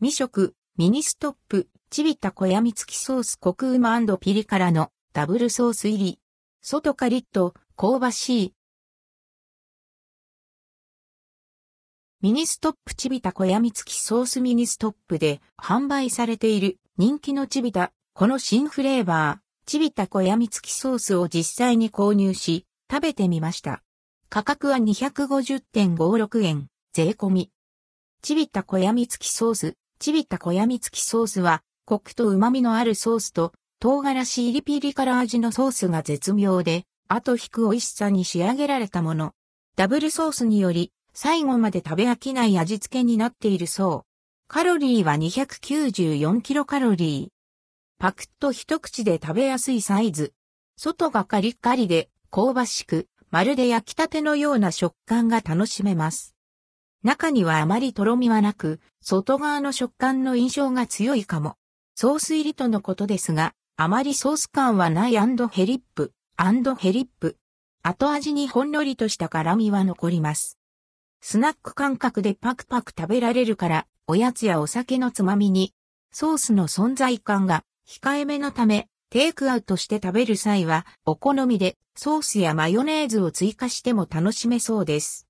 実食、ミニストップ、ちびたこやみつきソースコクうまピリ辛のダブルソース入り。外カリッと香ばしい。ミニストップちびたこやみつきソースミニストップで販売されている人気のちびたこの新フレーバー、ちびたこやみつきソースを実際に購入し、食べてみました。価格は250.56円、税込み。チビタ小やみ付きソース、チビタ小やみ付きソースは、コクと旨味のあるソースと、唐辛子入りピリ辛味のソースが絶妙で、後引く美味しさに仕上げられたもの。ダブルソースにより、最後まで食べ飽きない味付けになっているそう。カロリーは294キロカロリー。パクッと一口で食べやすいサイズ。外がカリッカリで香ばしく、まるで焼きたてのような食感が楽しめます。中にはあまりとろみはなく、外側の食感の印象が強いかも。ソース入りとのことですが、あまりソース感はないヘリップ、ヘリップ。後味にほんのりとした辛みは残ります。スナック感覚でパクパク食べられるから、おやつやお酒のつまみに、ソースの存在感が控えめのため、テイクアウトして食べる際は、お好みでソースやマヨネーズを追加しても楽しめそうです。